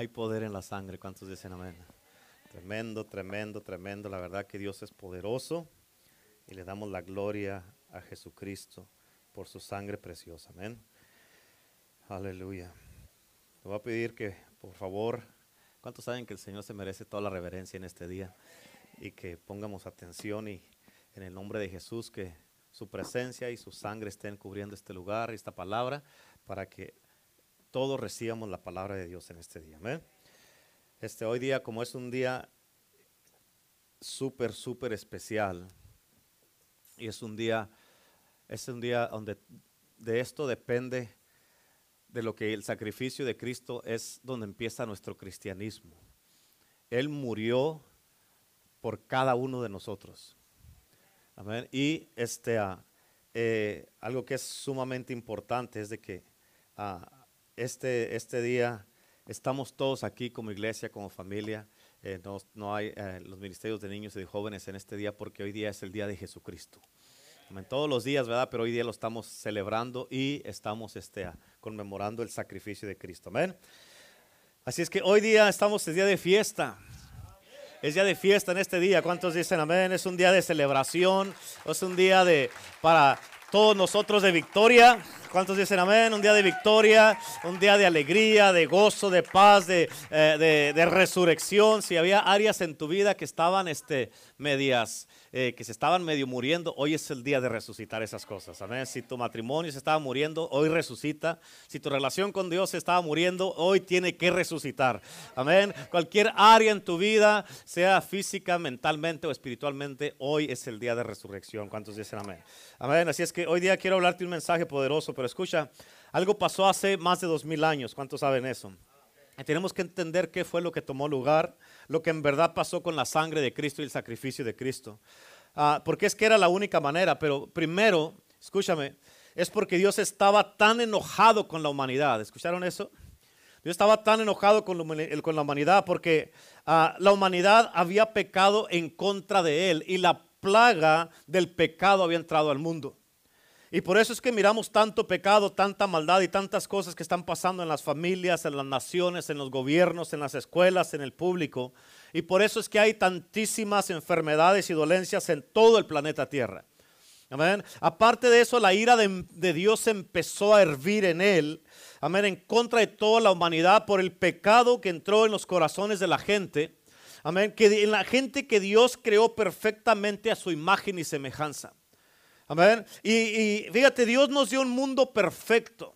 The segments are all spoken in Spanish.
Hay poder en la sangre. ¿Cuántos dicen amén? Tremendo, tremendo, tremendo. La verdad que Dios es poderoso y le damos la gloria a Jesucristo por su sangre preciosa. Amén. Aleluya. Le voy a pedir que, por favor, ¿cuántos saben que el Señor se merece toda la reverencia en este día? Y que pongamos atención y en el nombre de Jesús que su presencia y su sangre estén cubriendo este lugar, esta palabra, para que todos recibamos la palabra de Dios en este día. Amén. Este hoy día, como es un día súper, súper especial, y es un día, es un día donde de esto depende de lo que el sacrificio de Cristo es donde empieza nuestro cristianismo. Él murió por cada uno de nosotros. Amén. Y este, ah, eh, algo que es sumamente importante es de que ah, este, este día estamos todos aquí como iglesia, como familia. Eh, no, no, hay eh, los ministerios de niños y de jóvenes en este día porque hoy día es el día de Jesucristo. Amén. Todos los días, ¿verdad? Pero hoy día lo estamos celebrando y estamos este, conmemorando el sacrificio de Cristo. Amén. Así es que hoy día estamos en día de fiesta. Es día de fiesta en este día. ¿Cuántos dicen amén? Es un día de celebración. Es un día de para todos nosotros de victoria. ¿Cuántos dicen amén? Un día de victoria, un día de alegría, de gozo, de paz, de, eh, de resurrección. Si había áreas en tu vida que estaban este, medias eh, que se estaban medio muriendo, hoy es el día de resucitar esas cosas. Amén. Si tu matrimonio se estaba muriendo, hoy resucita. Si tu relación con Dios se estaba muriendo, hoy tiene que resucitar. Amén. Cualquier área en tu vida, sea física, mentalmente o espiritualmente, hoy es el día de resurrección. ¿Cuántos dicen amén? Amén. Así es que hoy día quiero hablarte un mensaje poderoso, pero escucha, algo pasó hace más de dos mil años. ¿Cuántos saben eso? tenemos que entender qué fue lo que tomó lugar, lo que en verdad pasó con la sangre de Cristo y el sacrificio de Cristo. Ah, porque es que era la única manera, pero primero, escúchame, es porque Dios estaba tan enojado con la humanidad. ¿Escucharon eso? Dios estaba tan enojado con, la humanidad porque ah, la humanidad había pecado en contra de Él y la plaga del pecado había entrado al mundo. Y por eso es que miramos tanto pecado, tanta maldad y tantas cosas que están pasando en las familias, en las naciones, en los gobiernos, en las escuelas, en el público. Y por eso es que hay tantísimas enfermedades y dolencias en todo el planeta Tierra. Amén. Aparte de eso, la ira de, Dios empezó a hervir en él. Amén. En contra de toda la humanidad por el pecado que entró en los corazones de la gente. Amén. Que en la gente que Dios creó perfectamente a su imagen y semejanza. Amén. Y, fíjate, Dios nos dio un mundo perfecto.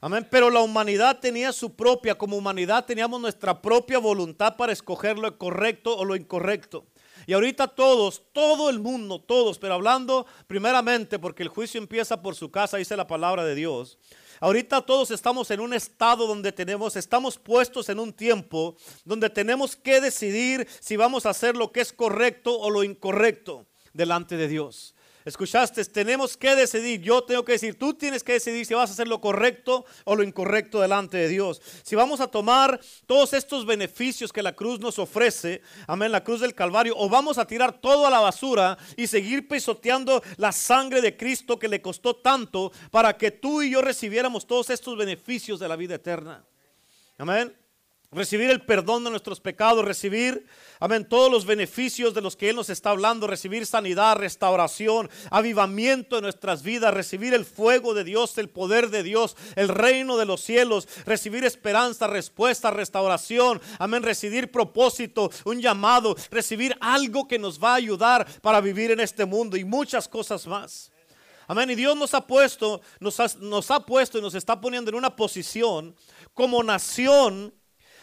Amén. Pero la humanidad tenía su propia, como humanidad teníamos nuestra propia voluntad para escoger lo correcto o lo incorrecto. Y ahorita todos, todo el mundo, todos, pero hablando primeramente, porque el juicio empieza por su casa, dice la palabra de Dios. Ahorita todos estamos en un estado donde tenemos, estamos puestos en un tiempo donde tenemos que decidir si vamos a hacer lo que es correcto o lo incorrecto delante de Dios. Escuchaste, tenemos que decidir, yo tengo que decir, tú tienes que decidir si vas a hacer lo correcto o lo incorrecto delante de Dios. Si vamos a tomar todos estos beneficios que la cruz nos ofrece, amén, la cruz del Calvario, o vamos a tirar todo a la basura y seguir pisoteando la sangre de Cristo que le costó tanto para que tú y yo recibiéramos todos estos beneficios de la vida eterna. Amén recibir el perdón de nuestros pecados, recibir, amén, todos los beneficios de los que Él nos está hablando, recibir sanidad, restauración, avivamiento en nuestras vidas, recibir el fuego de Dios, el poder de Dios, el reino de los cielos, recibir esperanza, respuesta, restauración, amén, recibir propósito, un llamado, recibir algo que nos va a ayudar para vivir en este mundo y muchas cosas más. Amén. Y Dios nos ha puesto, nos nos ha puesto y nos está poniendo en una posición como nación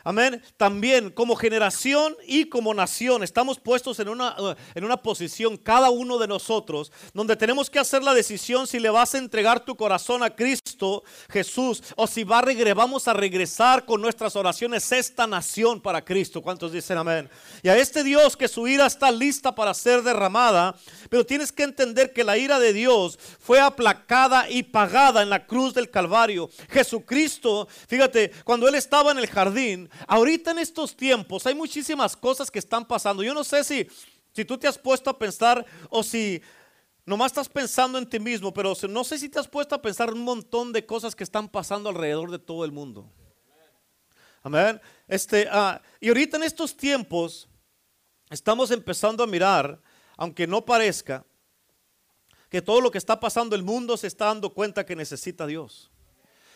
Amén. También como generación y como nación estamos puestos en una, uh, en una posición, cada uno de nosotros, donde tenemos que hacer la decisión si le vas a entregar tu corazón a Cristo Jesús o si va a vamos a regresar con nuestras oraciones esta nación para Cristo. ¿Cuántos dicen amén? Y a este Dios que su ira está lista para ser derramada, pero tienes que entender que la ira de Dios fue aplacada y pagada en la cruz del Calvario. Jesucristo, fíjate, cuando Él estaba en el jardín, Ahorita en estos tiempos hay muchísimas cosas que están pasando. Yo no sé si, si tú te has puesto a pensar o si nomás estás pensando en ti mismo, pero no sé si te has puesto a pensar un montón de cosas que están pasando alrededor de todo el mundo. Amén. Este, ah, y ahorita en estos tiempos estamos empezando a mirar, aunque no parezca, que todo lo que está pasando el mundo se está dando cuenta que necesita a Dios.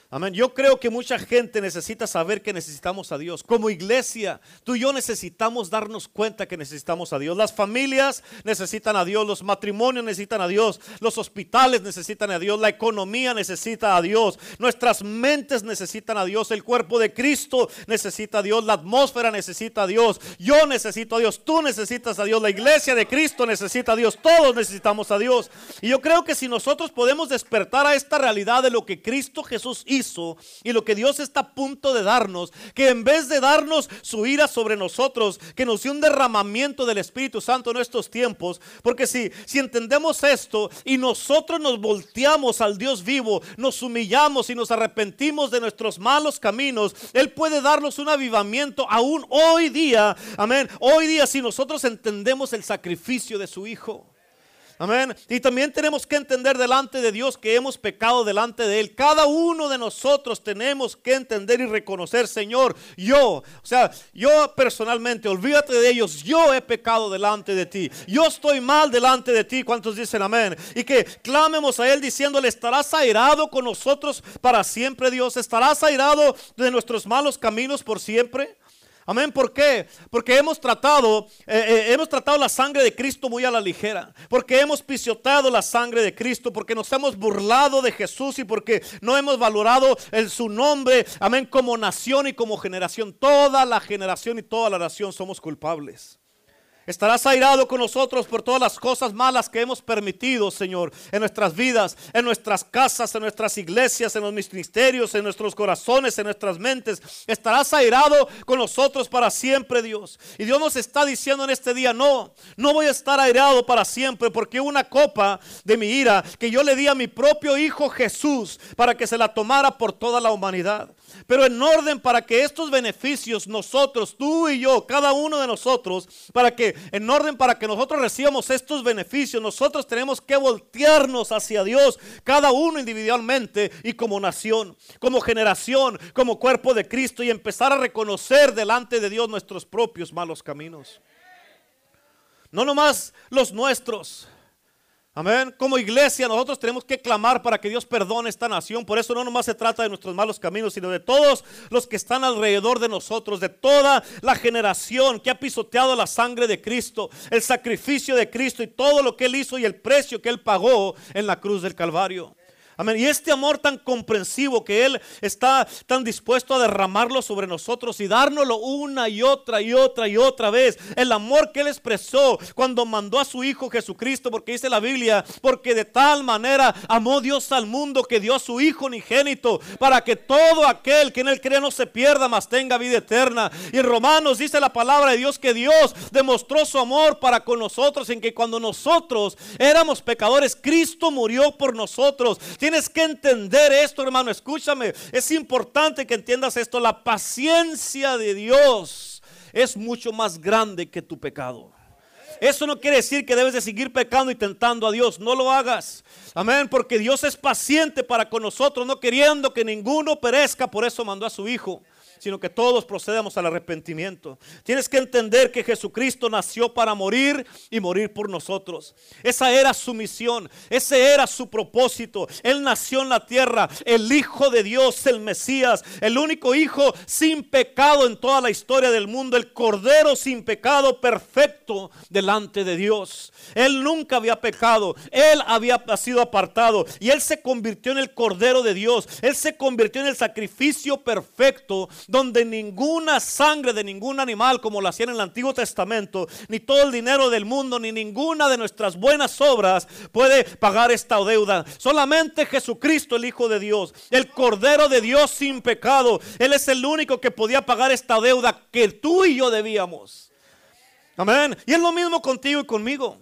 Amén. Yo creo que mucha gente necesita saber que necesitamos a Dios. Como iglesia, tú y yo necesitamos darnos cuenta que necesitamos a Dios. Las familias necesitan a Dios, los matrimonios necesitan a Dios, los hospitales necesitan a Dios, la economía necesita a Dios, nuestras mentes necesitan a Dios, el cuerpo de Cristo necesita a Dios, la atmósfera necesita a Dios, yo necesito a Dios, tú necesitas a Dios, la iglesia de Cristo necesita a Dios, todos necesitamos a Dios. Y yo creo que si nosotros podemos despertar a esta realidad de lo que Cristo Jesús hizo, y lo que Dios está a punto de darnos, que en vez de darnos su ira sobre nosotros, que nos dio un derramamiento del Espíritu Santo en estos tiempos, porque si, si entendemos esto y nosotros nos volteamos al Dios vivo, nos humillamos y nos arrepentimos de nuestros malos caminos, Él puede darnos un avivamiento aún hoy día, amén, hoy día si nosotros entendemos el sacrificio de su Hijo. Amén. Y también tenemos que entender delante de Dios que hemos pecado delante de Él. Cada uno de nosotros tenemos que entender y reconocer, Señor, yo, o sea, yo personalmente, olvídate de ellos, yo he pecado delante de ti. Yo estoy mal delante de ti. ¿Cuántos dicen amén? Y que clamemos a Él diciéndole, estarás airado con nosotros para siempre, Dios. Estarás airado de nuestros malos caminos por siempre. Amén. ¿Por qué? Porque hemos tratado, eh, eh, hemos tratado la sangre de Cristo muy a la ligera. Porque hemos pisoteado la sangre de Cristo. Porque nos hemos burlado de Jesús y porque no hemos valorado el, su nombre. Amén. Como nación y como generación. Toda la generación y toda la nación somos culpables. Estarás airado con nosotros por todas las cosas malas que hemos permitido, Señor, en nuestras vidas, en nuestras casas, en nuestras iglesias, en los ministerios, en nuestros corazones, en nuestras mentes. Estarás airado con nosotros para siempre, Dios. Y Dios nos está diciendo en este día, no, no voy a estar airado para siempre, porque una copa de mi ira que yo le di a mi propio Hijo Jesús para que se la tomara por toda la humanidad. Pero en orden para que estos beneficios nosotros, tú y yo, cada uno de nosotros, para que en orden para que nosotros recibamos estos beneficios, nosotros tenemos que voltearnos hacia Dios, cada uno individualmente y como nación, como generación, como cuerpo de Cristo y empezar a reconocer delante de Dios nuestros propios malos caminos. No nomás los nuestros Amén. Como iglesia nosotros tenemos que clamar para que Dios perdone esta nación. Por eso no nomás se trata de nuestros malos caminos, sino de todos los que están alrededor de nosotros, de toda la generación que ha pisoteado la sangre de Cristo, el sacrificio de Cristo y todo lo que Él hizo y el precio que Él pagó en la cruz del Calvario. Amén. Y este amor tan comprensivo que Él está tan dispuesto a derramarlo sobre nosotros y dárnoslo una y otra y otra y otra vez. El amor que Él expresó cuando mandó a su Hijo Jesucristo, porque dice la Biblia, porque de tal manera amó Dios al mundo que dio a su Hijo unigénito para que todo aquel que en Él cree no se pierda, mas tenga vida eterna. Y Romanos dice la palabra de Dios que Dios demostró su amor para con nosotros en que cuando nosotros éramos pecadores, Cristo murió por nosotros. Tienes que entender esto, hermano. Escúchame. Es importante que entiendas esto. La paciencia de Dios es mucho más grande que tu pecado. Eso no quiere decir que debes de seguir pecando y tentando a Dios. No lo hagas. Amén. Porque Dios es paciente para con nosotros, no queriendo que ninguno perezca. Por eso mandó a su Hijo sino que todos procedamos al arrepentimiento. Tienes que entender que Jesucristo nació para morir y morir por nosotros. Esa era su misión, ese era su propósito. Él nació en la tierra, el Hijo de Dios, el Mesías, el único Hijo sin pecado en toda la historia del mundo, el Cordero sin pecado perfecto delante de Dios. Él nunca había pecado, él había sido apartado y él se convirtió en el Cordero de Dios. Él se convirtió en el sacrificio perfecto donde ninguna sangre de ningún animal, como lo hacían en el Antiguo Testamento, ni todo el dinero del mundo, ni ninguna de nuestras buenas obras puede pagar esta deuda. Solamente Jesucristo, el Hijo de Dios, el Cordero de Dios sin pecado, Él es el único que podía pagar esta deuda que tú y yo debíamos. Amén. Y es lo mismo contigo y conmigo.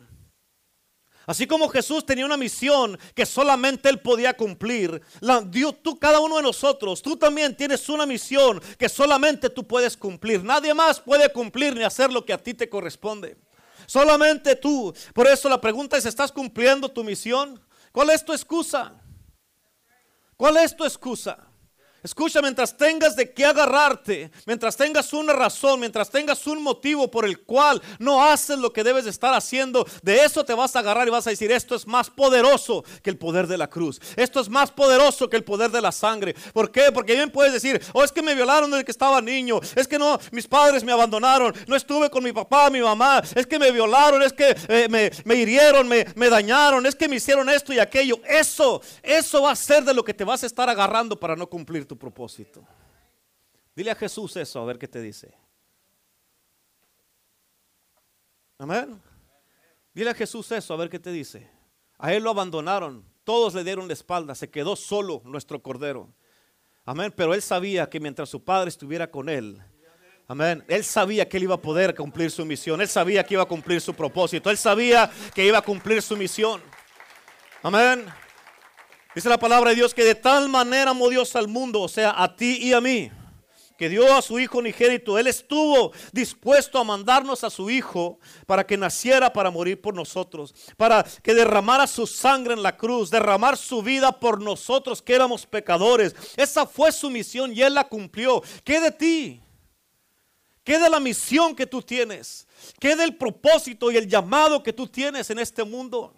Así como Jesús tenía una misión que solamente Él podía cumplir, Dios, tú, cada uno de nosotros, tú también tienes una misión que solamente tú puedes cumplir. Nadie más puede cumplir ni hacer lo que a ti te corresponde. Solamente tú. Por eso la pregunta es, ¿estás cumpliendo tu misión? ¿Cuál es tu excusa? ¿Cuál es tu excusa? Escucha, mientras tengas de qué agarrarte, mientras tengas una razón, mientras tengas un motivo por el cual no haces lo que debes de estar haciendo, de eso te vas a agarrar y vas a decir, esto es más poderoso que el poder de la cruz. Esto es más poderoso que el poder de la sangre. ¿Por qué? Porque bien puedes decir, oh, es que me violaron desde que estaba niño, es que no, mis padres me abandonaron, no estuve con mi papá, mi mamá, es que me violaron, es que eh, me, me, hirieron, me, me dañaron, es que me hicieron esto y aquello. Eso, eso va a ser de lo que te vas a estar agarrando para no cumplir tu propósito. Dile a Jesús eso, a ver qué te dice. Amén. Dile a Jesús eso, a ver qué te dice. A él lo abandonaron, todos le dieron la espalda, se quedó solo nuestro cordero. Amén. Pero él sabía que mientras su padre estuviera con él, Amén. Él sabía que él iba a poder cumplir su misión. Él sabía que iba a cumplir su propósito. Él sabía que iba a cumplir su misión. Amén. Dice la palabra de Dios que de tal manera amó Dios al mundo, o sea, a ti y a mí, que dio a su Hijo unigénito. Él estuvo dispuesto a mandarnos a su Hijo para que naciera para morir por nosotros, para que derramara su sangre en la cruz, derramar su vida por nosotros que éramos pecadores. Esa fue su misión y Él la cumplió. ¿Qué de ti? ¿Qué de la misión que tú tienes? ¿Qué del propósito y el llamado que tú tienes en este mundo?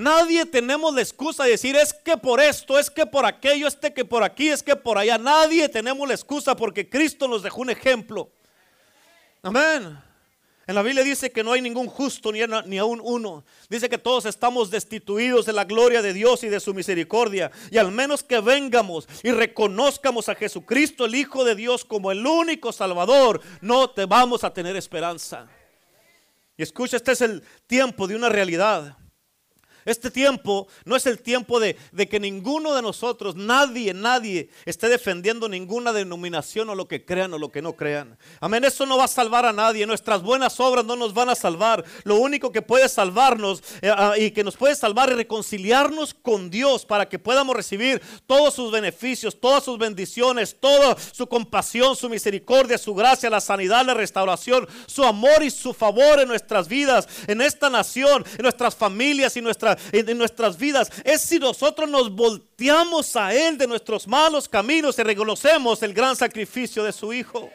Nadie tenemos la excusa de decir es que por esto, es que por aquello, este que por aquí, es que por allá. Nadie tenemos la excusa porque Cristo nos dejó un ejemplo. Amén. En la Biblia dice que no hay ningún justo ni, ni aún uno. Dice que todos estamos destituidos de la gloria de Dios y de su misericordia. Y al menos que vengamos y reconozcamos a Jesucristo, el Hijo de Dios, como el único Salvador, no te vamos a tener esperanza. Y escucha, este es el tiempo de una realidad. Este tiempo no es el tiempo de, que ninguno de nosotros, nadie, nadie esté defendiendo ninguna denominación o lo que crean o lo que no crean. Amén, eso no va a salvar a nadie. Nuestras buenas obras no nos van a salvar. Lo único que puede salvarnos eh, ah, y que nos puede salvar es reconciliarnos con Dios para que podamos recibir todos sus beneficios, todas sus bendiciones, toda su compasión, su misericordia, su gracia, la sanidad, la restauración, su amor y su favor en nuestras vidas, en esta nación, en nuestras familias y nuestras en, nuestras vidas es si nosotros nos volteamos a Él de nuestros malos caminos y reconocemos el gran sacrificio de su Hijo.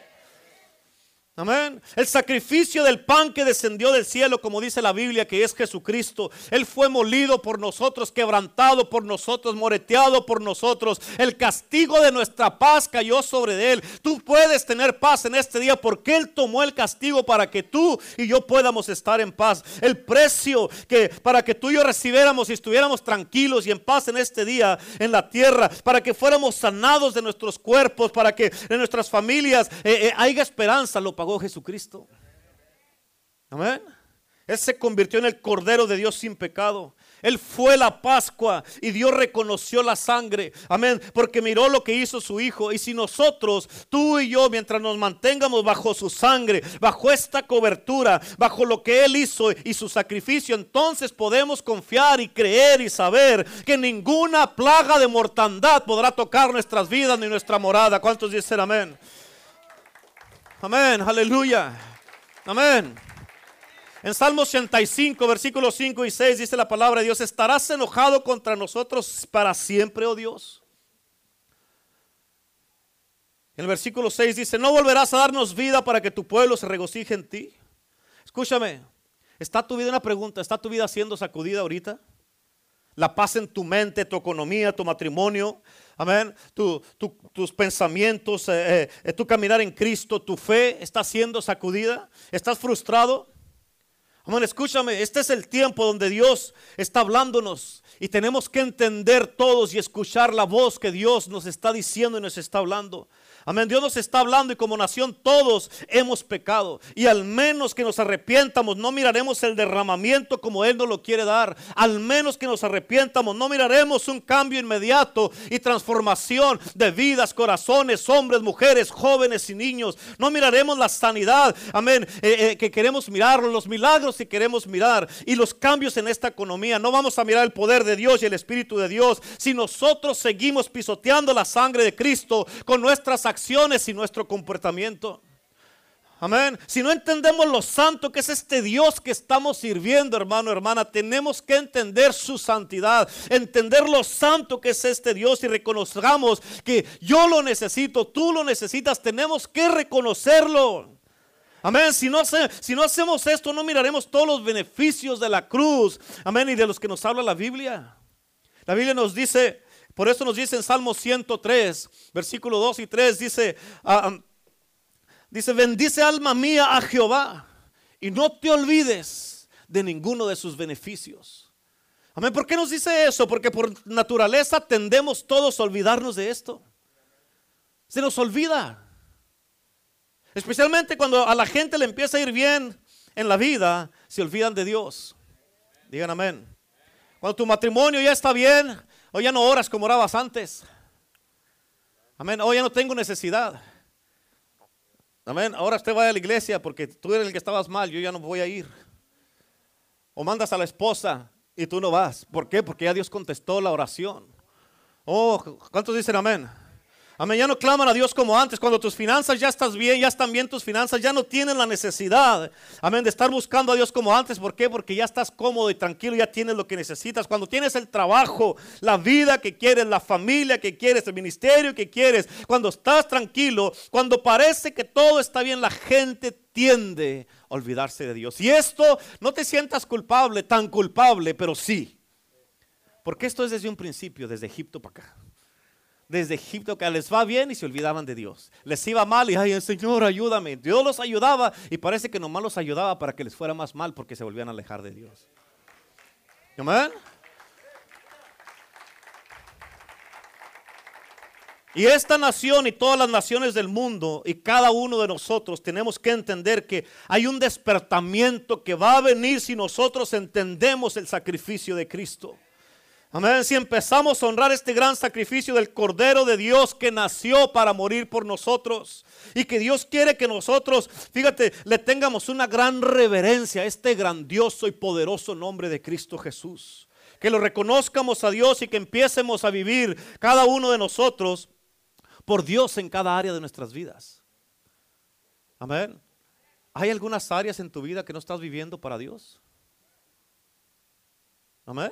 Amén. El sacrificio del pan que descendió del cielo, como dice la Biblia, que es Jesucristo. Él fue molido por nosotros, quebrantado por nosotros, moreteado por nosotros. El castigo de nuestra paz cayó sobre él. Tú puedes tener paz en este día porque Él tomó el castigo para que tú y yo podamos estar en paz. El precio que para que tú y yo recibiéramos y estuviéramos tranquilos y en paz en este día en la tierra, para que fuéramos sanados de nuestros cuerpos, para que en nuestras familias eh, eh, haya esperanza, lo Jesucristo. Amén. Él se convirtió en el Cordero de Dios sin pecado. Él fue la Pascua y Dios reconoció la sangre. Amén. Porque miró lo que hizo su Hijo. Y si nosotros, tú y yo, mientras nos mantengamos bajo su sangre, bajo esta cobertura, bajo lo que Él hizo y su sacrificio, entonces podemos confiar y creer y saber que ninguna plaga de mortandad podrá tocar nuestras vidas ni nuestra morada. ¿Cuántos dicen amén? Amén, aleluya. Amén. En Salmo 85, versículos 5 y 6 dice la palabra de Dios, ¿estarás enojado contra nosotros para siempre, oh Dios? En el versículo 6 dice, no volverás a darnos vida para que tu pueblo se regocije en ti. Escúchame, ¿está tu vida una pregunta? ¿Está tu vida siendo sacudida ahorita? La paz en tu mente, tu economía, tu matrimonio, Amén. tus pensamientos, eh, eh, tu caminar en Cristo, tu fe está siendo sacudida. ¿Estás frustrado? Amén, escúchame, este es el tiempo donde Dios está hablándonos y tenemos que entender todos y escuchar la voz que Dios nos está diciendo y nos está hablando. Amén. Dios nos está hablando y como nación todos hemos pecado. Y al menos que nos arrepientamos, no miraremos el derramamiento como Él nos lo quiere dar. Al menos que nos arrepientamos, no miraremos un cambio inmediato y transformación de vidas, corazones, hombres, mujeres, jóvenes y niños. No miraremos la sanidad, amén, eh, eh, que queremos mirar, los milagros que queremos mirar y los cambios en esta economía. No vamos a mirar el poder de Dios y el Espíritu de Dios si nosotros seguimos pisoteando la sangre de Cristo con nuestras acciones y nuestro comportamiento. Amén. Si no entendemos lo santo que es este Dios que estamos sirviendo, hermano, hermana, tenemos que entender su santidad, entender lo santo que es este Dios y reconozcamos que yo lo necesito, tú lo necesitas, tenemos que reconocerlo. Amén. Si no, si no hacemos esto, no miraremos todos los beneficios de la cruz. Amén. Y de los que nos habla la Biblia. La Biblia nos dice, por eso nos dice en Salmo 103, versículo 2 y 3, dice, uh, Dice, bendice alma mía a Jehová y no te olvides de ninguno de sus beneficios. Amén. ¿Por qué nos dice eso? Porque por naturaleza tendemos todos a olvidarnos de esto. Se nos olvida. Especialmente cuando a la gente le empieza a ir bien en la vida, se olvidan de Dios. Digan amén. Cuando tu matrimonio ya está bien, o ya no oras como orabas antes. Amén. Hoy ya no tengo necesidad. Amén. Ahora usted va a la iglesia porque tú eres el que estabas mal, yo ya no voy a ir. O mandas a la esposa y tú no vas. ¿Por qué? Porque ya Dios contestó la oración. Oh, ¿cuántos dicen amén? Amén, ya no claman a Dios como antes. Cuando tus finanzas ya estás bien, ya están bien tus finanzas, ya no tienen la necesidad, amén, de estar buscando a Dios como antes. ¿Por qué? Porque ya estás cómodo y tranquilo, ya tienes lo que necesitas. Cuando tienes el trabajo, la vida que quieres, la familia que quieres, el ministerio que quieres, cuando estás tranquilo, cuando parece que todo está bien, la gente tiende a olvidarse de Dios. Y esto, no te sientas culpable, tan culpable, pero sí. Porque esto es desde un principio, desde Egipto para acá desde Egipto que les va bien y se olvidaban de Dios. Les iba mal y, ay, Señor, ayúdame. Dios los ayudaba y parece que nomás los ayudaba para que les fuera más mal porque se volvían a alejar de Dios. Amén. Y esta nación y todas las naciones del mundo y cada uno de nosotros tenemos que entender que hay un despertamiento que va a venir si nosotros entendemos el sacrificio de Cristo. Amén. Si empezamos a honrar este gran sacrificio del Cordero de Dios que nació para morir por nosotros y que Dios quiere que nosotros, fíjate, le tengamos una gran reverencia a este grandioso y poderoso nombre de Cristo Jesús. Que lo reconozcamos a Dios y que empiecemos a vivir cada uno de nosotros por Dios en cada área de nuestras vidas. Amén. ¿Hay algunas áreas en tu vida que no estás viviendo para Dios? Amén.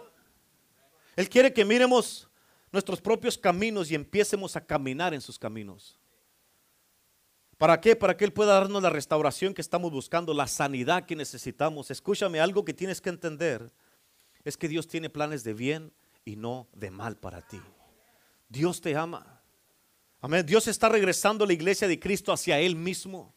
Él quiere que miremos nuestros propios caminos y empiecemos a caminar en sus caminos. ¿Para qué? Para que Él pueda darnos la restauración que estamos buscando, la sanidad que necesitamos. Escúchame, algo que tienes que entender es que Dios tiene planes de bien y no de mal para ti. Dios te ama. Amén. Dios está regresando a la iglesia de Cristo hacia Él mismo.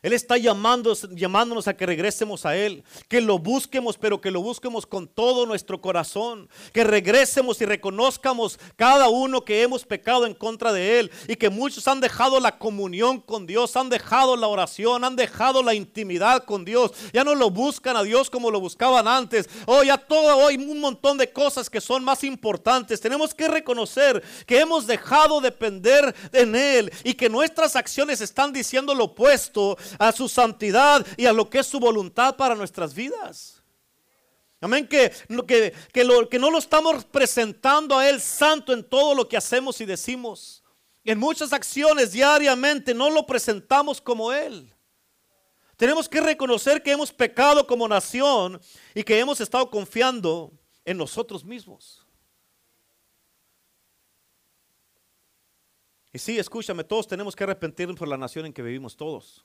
Él está llamando, llamándonos a que regresemos a Él, que lo busquemos, pero que lo busquemos con todo nuestro corazón, que regresemos y reconozcamos cada uno que hemos pecado en contra de Él y que muchos han dejado la comunión con Dios, han dejado la oración, han dejado la intimidad con Dios, ya no lo buscan a Dios como lo buscaban antes. Oh, ya todo, hoy un montón de cosas que son más importantes. Tenemos que reconocer que hemos dejado depender en Él y que nuestras acciones están diciendo lo opuesto a su santidad y a lo que es su voluntad para nuestras vidas. Amén, que, que, que, no lo estamos presentando a Él santo en todo lo que hacemos y decimos. En muchas acciones diariamente no lo presentamos como Él. Tenemos que reconocer que hemos pecado como nación y que hemos estado confiando en nosotros mismos. Y sí, escúchame, todos tenemos que arrepentirnos por la nación en que vivimos todos.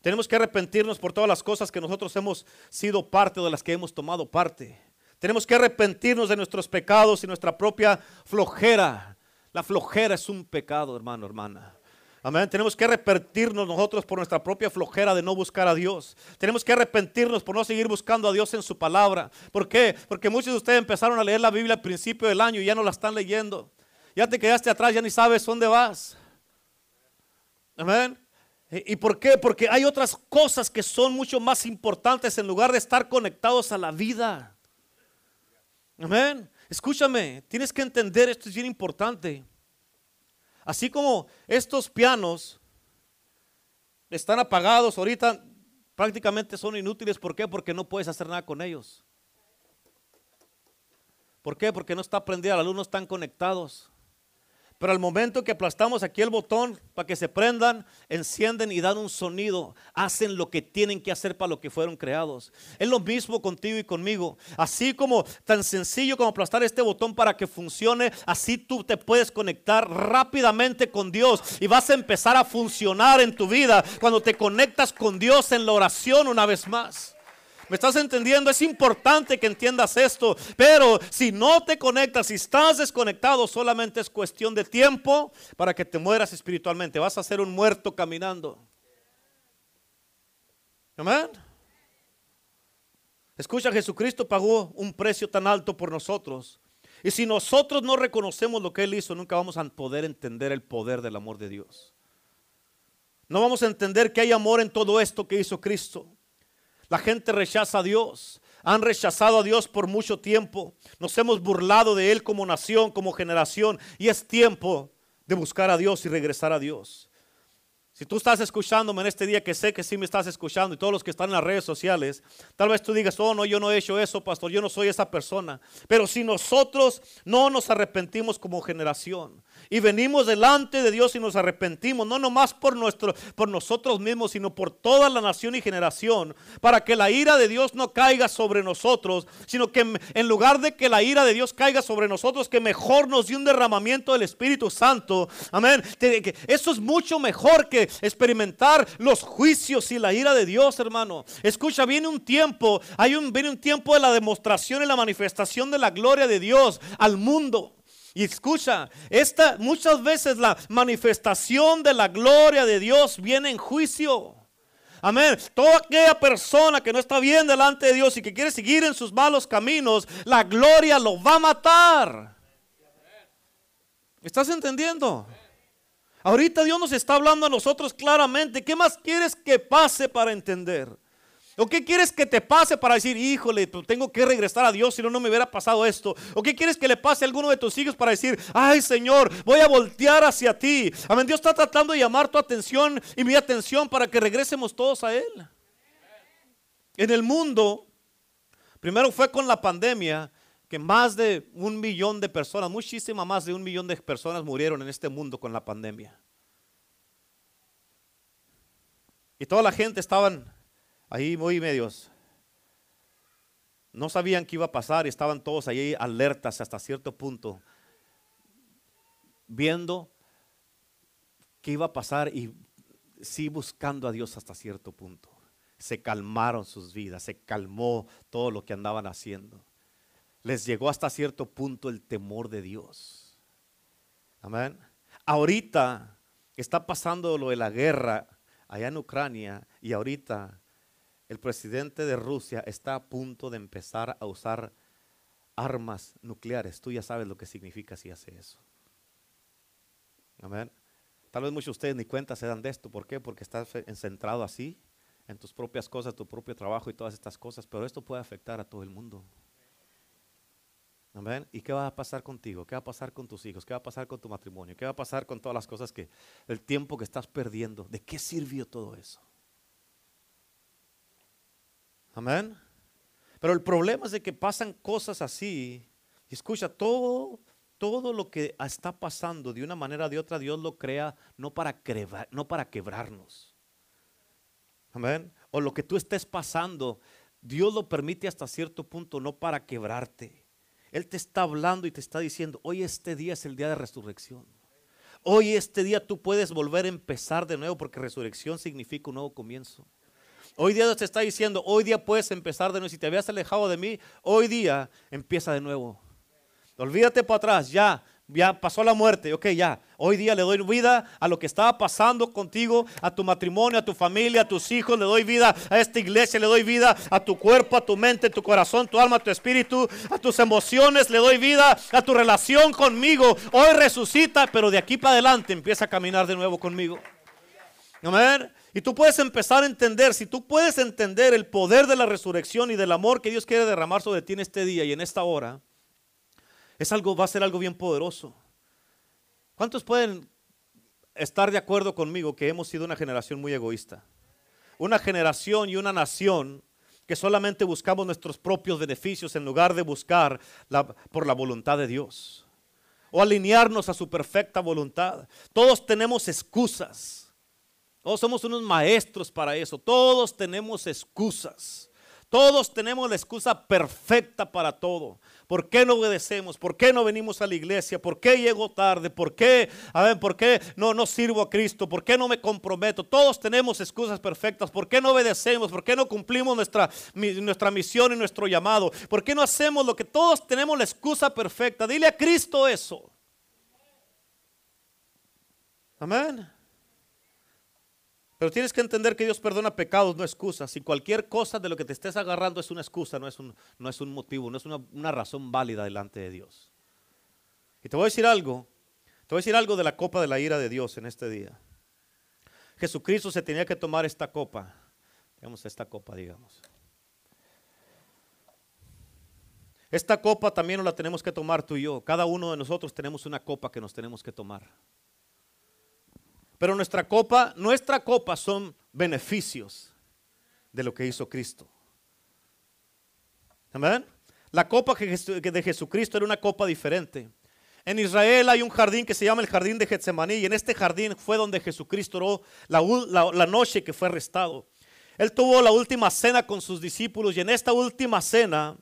Tenemos que arrepentirnos por todas las cosas que nosotros hemos sido parte o de las que hemos tomado parte. Tenemos que arrepentirnos de nuestros pecados y nuestra propia flojera. La flojera es un pecado, hermano, hermana. Amén. Tenemos que arrepentirnos nosotros por nuestra propia flojera de no buscar a Dios. Tenemos que arrepentirnos por no seguir buscando a Dios en su palabra. ¿Por qué? Porque muchos de ustedes empezaron a leer la Biblia al principio del año y ya no la están leyendo. Ya te quedaste atrás, ya ni sabes dónde vas. Amén. ¿Y por qué? Porque hay otras cosas que son mucho más importantes en lugar de estar conectados a la vida. Amén. Escúchame, tienes que entender, esto es bien importante. Así como estos pianos están apagados ahorita, prácticamente son inútiles. ¿Por qué? Porque no puedes hacer nada con ellos. ¿Por qué? Porque no está prendida la luz, no están conectados. Pero al momento que aplastamos aquí el botón para que se prendan, encienden y dan un sonido, hacen lo que tienen que hacer para lo que fueron creados. Es lo mismo contigo y conmigo. Así como tan sencillo como aplastar este botón para que funcione, así tú te puedes conectar rápidamente con Dios y vas a empezar a funcionar en tu vida cuando te conectas con Dios en la oración una vez más. ¿Me estás entendiendo? Es importante que entiendas esto. Pero si no te conectas, si estás desconectado, solamente es cuestión de tiempo para que te mueras espiritualmente. Vas a ser un muerto caminando. Amén. Escucha, Jesucristo pagó un precio tan alto por nosotros. Y si nosotros no reconocemos lo que Él hizo, nunca vamos a poder entender el poder del amor de Dios. No vamos a entender que hay amor en todo esto que hizo Cristo. La gente rechaza a Dios. Han rechazado a Dios por mucho tiempo. Nos hemos burlado de Él como nación, como generación. Y es tiempo de buscar a Dios y regresar a Dios. Si tú estás escuchándome en este día, que sé que sí me estás escuchando, y todos los que están en las redes sociales, tal vez tú digas, oh no, yo no he hecho eso, pastor, yo no soy esa persona. Pero si nosotros no nos arrepentimos como generación, y venimos delante de Dios y nos arrepentimos, no nomás por, nuestro, por nosotros mismos, sino por toda la nación y generación, para que la ira de Dios no caiga sobre nosotros, sino que en lugar de que la ira de Dios caiga sobre nosotros, que mejor nos dé un derramamiento del Espíritu Santo. Amén. Eso es mucho mejor que experimentar los juicios y la ira de Dios, hermano. Escucha, viene un tiempo, hay un, viene un tiempo de la demostración y la manifestación de la gloria de Dios al mundo. Y escucha, esta muchas veces la manifestación de la gloria de Dios viene en juicio. Amén. Toda aquella persona que no está bien delante de Dios y que quiere seguir en sus malos caminos, la gloria lo va a matar. ¿Estás entendiendo? Ahorita Dios nos está hablando a nosotros claramente. ¿Qué más quieres que pase para entender? ¿O qué quieres que te pase para decir, híjole, pues tengo que regresar a Dios si no, no me hubiera pasado esto? ¿O qué quieres que le pase a alguno de tus hijos para decir, ay Señor, voy a voltear hacia ti? Amén, Dios está tratando de llamar tu atención y mi atención para que regresemos todos a Él. En el mundo, primero fue con la pandemia que más de un millón de personas, muchísima más de un millón de personas murieron en este mundo con la pandemia. Y toda la gente estaban ahí muy medios. No sabían qué iba a pasar y estaban todos ahí alertas hasta cierto punto, viendo qué iba a pasar y sí buscando a Dios hasta cierto punto. Se calmaron sus vidas, se calmó todo lo que andaban haciendo. Les llegó hasta cierto punto el temor de Dios. Amén. Ahorita está pasando lo de la guerra allá en Ucrania y ahorita el presidente de Rusia está a punto de empezar a usar armas nucleares. Tú ya sabes lo que significa si hace eso. Amén. Tal vez muchos de ustedes ni cuenta se dan de esto. ¿Por qué? Porque estás centrado así en tus propias cosas, tu propio trabajo y todas estas cosas. Pero esto puede afectar a todo el mundo. Amén. ¿Y qué va a pasar contigo? ¿Qué va a pasar con tus hijos? ¿Qué va a pasar con tu matrimonio? ¿Qué va a pasar con todas las cosas que, el tiempo que estás perdiendo? ¿De qué sirvió todo eso? Amén. Pero el problema es de que pasan cosas así. Y escucha, todo, todo lo que está pasando de una manera o de otra, Dios lo crea no para, no para quebrarnos. Amén. O lo que tú estés pasando, Dios lo permite hasta cierto punto, no para quebrarte. Él te está hablando y te está diciendo, hoy este día es el día de resurrección. Hoy este día tú puedes volver a empezar de nuevo porque resurrección significa un nuevo comienzo. Hoy día Dios te está diciendo, hoy día puedes empezar de nuevo. Si te habías alejado de mí, hoy día empieza de nuevo. Olvídate para atrás, ya, ya pasó la muerte, ok, ya. Hoy día le doy vida a lo que estaba pasando contigo, a tu matrimonio, a tu familia, a tus hijos, le doy vida a esta iglesia, le doy vida a tu cuerpo, a tu mente, tu corazón, tu alma, tu espíritu, a tus emociones, le doy vida a tu relación conmigo. Hoy resucita, pero de aquí para adelante empieza a caminar de nuevo conmigo. Amén. Y tú puedes empezar a entender, si tú puedes entender el poder de la resurrección y del amor que Dios quiere derramar sobre ti en este día y en esta hora, es algo, va a ser algo bien poderoso. ¿Cuántos pueden estar de acuerdo conmigo que hemos sido una generación muy egoísta? Una generación y una nación que solamente buscamos nuestros propios beneficios en lugar de buscar por la voluntad de Dios. o alinearnos a su perfecta voluntad. Todos tenemos excusas. Todos somos unos maestros para eso. Todos tenemos excusas. Todos tenemos la excusa perfecta para todo. ¿Por qué no obedecemos? ¿Por qué no venimos a la iglesia? ¿Por qué llego tarde? ¿Por qué, a ver, por qué no, no sirvo a Cristo? ¿Por qué no me comprometo? Todos tenemos excusas perfectas. ¿Por qué no obedecemos? ¿Por qué no cumplimos nuestra, nuestra misión y nuestro llamado? ¿Por qué no hacemos lo que todos tenemos la excusa perfecta? Dile a Cristo eso. Amén. Pero tienes que entender que Dios perdona pecados, no excusas. Si cualquier cosa de lo que te estés agarrando es una excusa, no es un, no es un motivo, no es una, razón válida delante de Dios. Y te voy a decir algo, te voy a decir algo de la copa de la ira de Dios en este día. Jesucristo se tenía que tomar esta copa, digamos esta copa, digamos. Esta copa también no la tenemos que tomar tú y yo. Cada uno de nosotros tenemos una copa que nos tenemos que tomar. Pero nuestra copa, nuestra copa son beneficios de lo que hizo Cristo. Amén. La copa de Jesucristo era una copa diferente. En Israel hay un jardín que se llama el jardín de Getsemaní y en este jardín fue donde Jesucristo oró la, la noche que fue arrestado. Él tuvo la última cena con sus discípulos y en esta última cena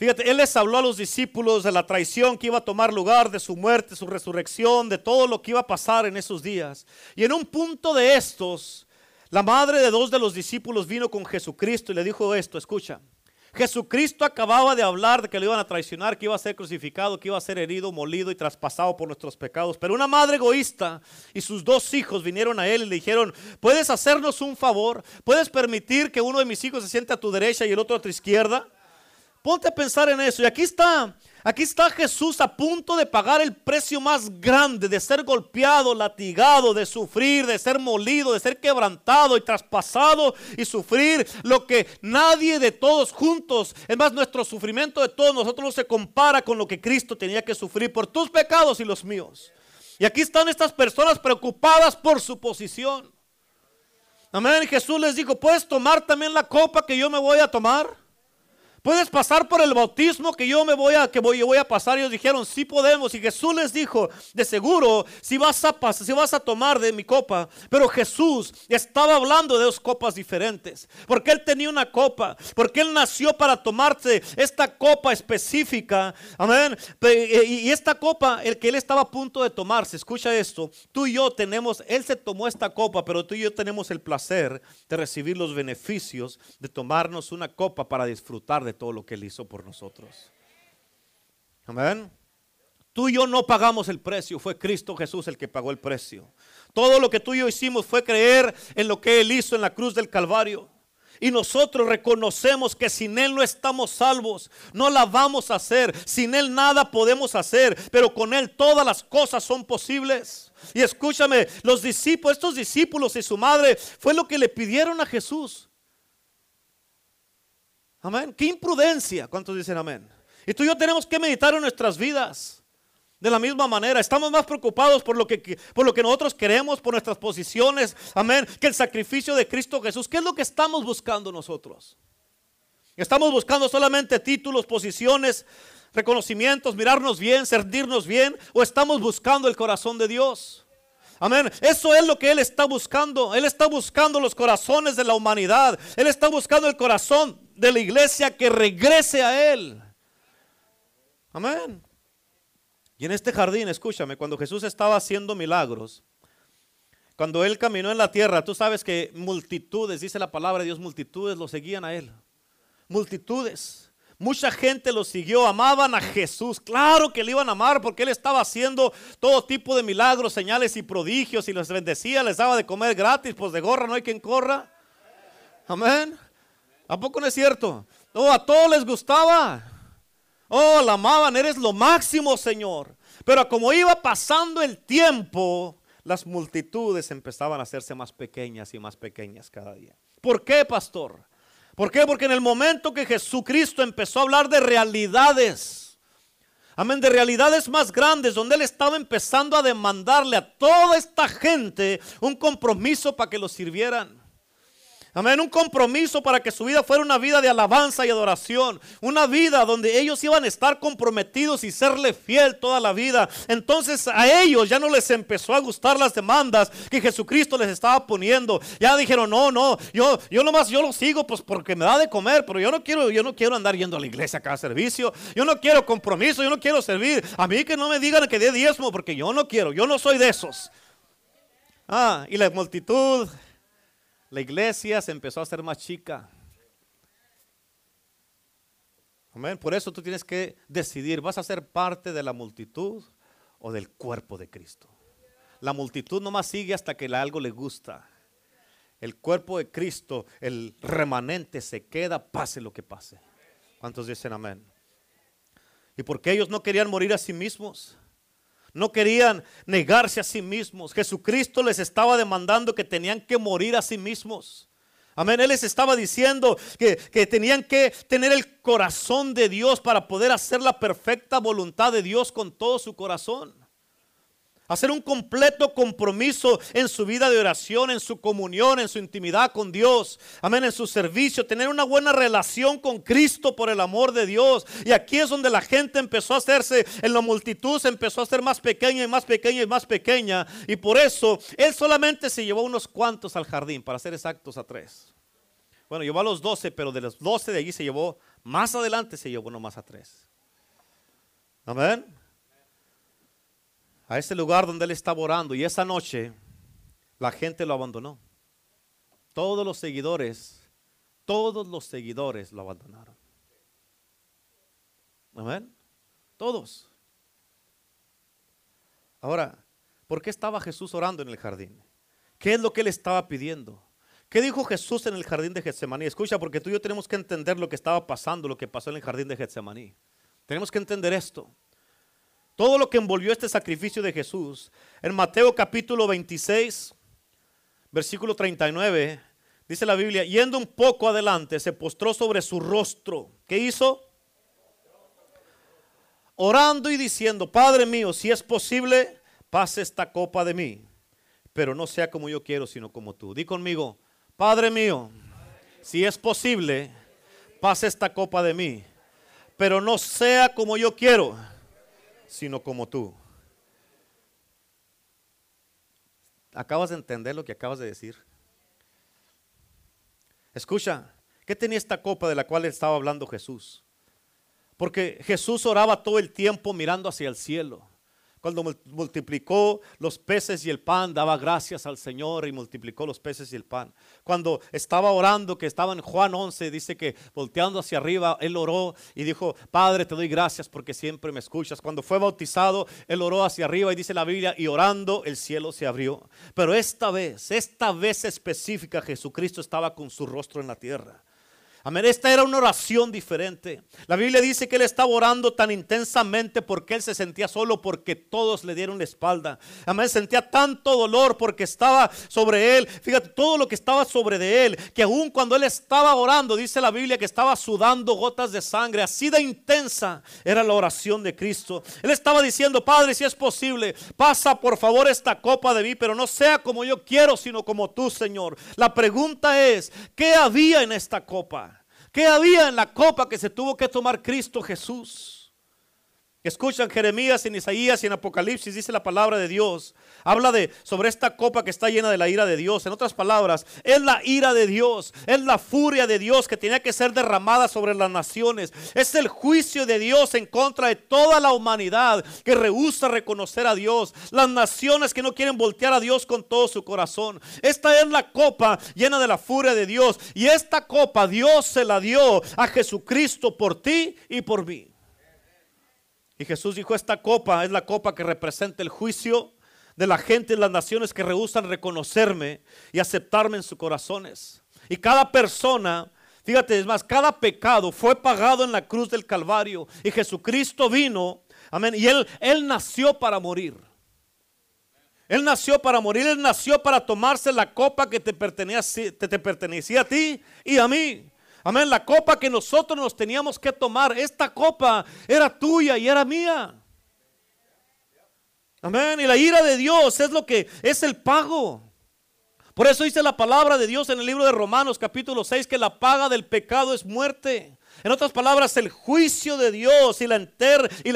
Fíjate, Él les habló a los discípulos de la traición que iba a tomar lugar, de su muerte, su resurrección, de todo lo que iba a pasar en esos días. Y en un punto de estos, la madre de dos de los discípulos vino con Jesucristo y le dijo esto, escucha, Jesucristo acababa de hablar de que le iban a traicionar, que iba a ser crucificado, que iba a ser herido, molido y traspasado por nuestros pecados. Pero una madre egoísta y sus dos hijos vinieron a él y le dijeron, ¿puedes hacernos un favor? ¿Puedes permitir que uno de mis hijos se siente a tu derecha y el otro a tu izquierda? Ponte a pensar en eso. Y aquí está, aquí está Jesús a punto de pagar el precio más grande de ser golpeado, latigado, de sufrir, de ser molido, de ser quebrantado y traspasado y sufrir lo que nadie de todos juntos, es más, nuestro sufrimiento de todos nosotros no se compara con lo que Cristo tenía que sufrir por tus pecados y los míos. Y aquí están estas personas preocupadas por su posición. Amén. Jesús les dijo, ¿puedes tomar también la copa que yo me voy a tomar? Puedes pasar por el bautismo que yo me voy a que voy, a pasar. Ellos dijeron, sí podemos. Y Jesús les dijo, de seguro, si vas a pasar, si vas a tomar de mi copa. Pero Jesús estaba hablando de dos copas diferentes. Porque él tenía una copa. Porque él nació para tomarse esta copa específica. Amén. Y esta copa, el que él estaba a punto de tomarse, escucha esto. Tú y yo tenemos, él se tomó esta copa, pero tú y yo tenemos el placer de recibir los beneficios de tomarnos una copa para disfrutar de todo lo que Él hizo por nosotros. Amén. Tú y yo no pagamos el precio, fue Cristo Jesús el que pagó el precio. Todo lo que tú y yo hicimos fue creer en lo que Él hizo en la cruz del Calvario. Y nosotros reconocemos que sin Él no estamos salvos, no la vamos a hacer, sin Él nada podemos hacer, pero con Él todas las cosas son posibles. Y escúchame, los discípulos, estos discípulos y su madre, fue lo que le pidieron a Jesús. Amén. Qué imprudencia. ¿Cuántos dicen amén? Y tú y yo tenemos que meditar en nuestras vidas. De la misma manera, estamos más preocupados por lo que, por lo que nosotros queremos, por nuestras posiciones, amén, que el sacrificio de Cristo Jesús. ¿Qué es lo que estamos buscando nosotros? ¿Estamos buscando solamente títulos, posiciones, reconocimientos, mirarnos bien, servirnos bien? ¿O estamos buscando el corazón de Dios? Amén. Eso es lo que Él está buscando. Él está buscando los corazones de la humanidad. Él está buscando el corazón de la iglesia que regrese a Él. Amén. Y en este jardín, escúchame, cuando Jesús estaba haciendo milagros, cuando Él caminó en la tierra, tú sabes que multitudes, dice la palabra de Dios, multitudes lo seguían a Él. Multitudes. Mucha gente lo siguió, amaban a Jesús. Claro que le iban a amar porque Él estaba haciendo todo tipo de milagros, señales y prodigios y los bendecía, les daba de comer gratis, pues de gorra no hay quien corra. Amén. ¿A poco no es cierto? Oh, a todos les gustaba. Oh, la amaban, eres lo máximo, Señor. Pero como iba pasando el tiempo, las multitudes empezaban a hacerse más pequeñas y más pequeñas cada día. ¿Por qué, pastor? ¿Por qué? Porque en el momento que Jesucristo empezó a hablar de realidades, amén, de realidades más grandes, donde Él estaba empezando a demandarle a toda esta gente un compromiso para que lo sirvieran. Amén, un compromiso para que su vida fuera una vida de alabanza y adoración, una vida donde ellos iban a estar comprometidos y serle fiel toda la vida. Entonces a ellos ya no les empezó a gustar las demandas que Jesucristo les estaba poniendo. Ya dijeron, "No, no, yo yo nomás yo lo sigo pues porque me da de comer, pero yo no quiero yo no quiero andar yendo a la iglesia a cada servicio. Yo no quiero compromiso, yo no quiero servir. A mí que no me digan que dé diezmo porque yo no quiero, yo no soy de esos." Ah, y la multitud la iglesia se empezó a hacer más chica. Amén. Por eso tú tienes que decidir, ¿vas a ser parte de la multitud o del cuerpo de Cristo? La multitud nomás sigue hasta que algo le gusta. El cuerpo de Cristo, el remanente se queda, pase lo que pase. ¿Cuántos dicen amén? Y porque ellos no querían morir a sí mismos, no querían negarse a sí mismos. Jesucristo les estaba demandando que tenían que morir a sí mismos. Amén. Él les estaba diciendo que, que, tenían que tener el corazón de Dios para poder hacer la perfecta voluntad de Dios con todo su corazón hacer un completo compromiso en su vida de oración, en su comunión, en su intimidad con Dios, amén, en su servicio, tener una buena relación con Cristo por el amor de Dios. Y aquí es donde la gente empezó a hacerse, en la multitud se empezó a hacer más pequeña y más pequeña y más pequeña. Y por eso él solamente se llevó unos cuantos al jardín, para ser exactos a tres. Bueno, llevó a los doce, pero de los doce de allí se llevó, más adelante se llevó uno más a tres. Amén a ese lugar donde él estaba orando y esa noche la gente lo abandonó. Todos los seguidores, todos los seguidores lo abandonaron. Amén. Todos. Ahora, ¿por qué estaba Jesús orando en el jardín? ¿Qué es lo que él estaba pidiendo? ¿Qué dijo Jesús en el jardín de Getsemaní? Escucha, porque tú y yo tenemos que entender lo que estaba pasando, lo que pasó en el jardín de Getsemaní. Tenemos que entender esto todo lo que envolvió este sacrificio de Jesús. En Mateo capítulo 26, versículo 39, dice la Biblia, yendo un poco adelante, se postró sobre su rostro. ¿Qué hizo? Orando y diciendo, Padre mío, si es posible, pase esta copa de mí, pero no sea como yo quiero, sino como tú. Di conmigo, Padre mío, si es posible, pase esta copa de mí, pero no sea como yo quiero sino como tú. ¿Acabas de entender lo que acabas de decir? Escucha, ¿qué tenía esta copa de la cual estaba hablando Jesús? Porque Jesús oraba todo el tiempo mirando hacia el cielo. Cuando multiplicó los peces y el pan, daba gracias al Señor y multiplicó los peces y el pan. Cuando estaba orando, que estaba en Juan 11, dice que volteando hacia arriba, él oró y dijo, Padre, te doy gracias porque siempre me escuchas. Cuando fue bautizado, él oró hacia arriba y dice la Biblia, y orando el cielo se abrió. Pero esta vez, esta vez específica, Jesucristo estaba con su rostro en la tierra. Amén. Esta era una oración diferente. La Biblia dice que él estaba orando tan intensamente porque él se sentía solo, porque todos le dieron la espalda. Amén. Sentía tanto dolor porque estaba sobre él. Fíjate, todo lo que estaba sobre de él, que aún cuando él estaba orando, dice la Biblia que estaba sudando gotas de sangre. Así de intensa era la oración de Cristo. Él estaba diciendo, Padre, si es posible, pasa por favor esta copa de mí, pero no sea como yo quiero, sino como tú, Señor. La pregunta es, ¿qué había en esta copa? ¿Qué había en la copa que se tuvo que tomar Cristo Jesús? Escuchan Jeremías, en Isaías y en Apocalipsis, dice la palabra de Dios. Habla de sobre esta copa que está llena de la ira de Dios. En otras palabras, es la ira de Dios, es la furia de Dios que tenía que ser derramada sobre las naciones. Es el juicio de Dios en contra de toda la humanidad que rehúsa reconocer a Dios. Las naciones que no quieren voltear a Dios con todo su corazón. Esta es la copa llena de la furia de Dios. Y esta copa Dios se la dio a Jesucristo por ti y por mí. Y Jesús dijo, esta copa es la copa que representa el juicio de la gente en las naciones que rehusan reconocerme y aceptarme en sus corazones. Y cada persona, fíjate, es más, cada pecado fue pagado en la cruz del Calvario. Y Jesucristo vino, amén, y Él, él nació para morir. Él nació para morir, Él nació para tomarse la copa que te te pertenecía a ti y a mí. Amén, la copa que nosotros nos teníamos que tomar, esta copa era tuya y era mía. Amén, y la ira de Dios es lo que es el pago. Por eso dice la palabra de Dios en el libro de Romanos capítulo 6 que la paga del pecado es muerte. En otras palabras, el juicio de Dios y la,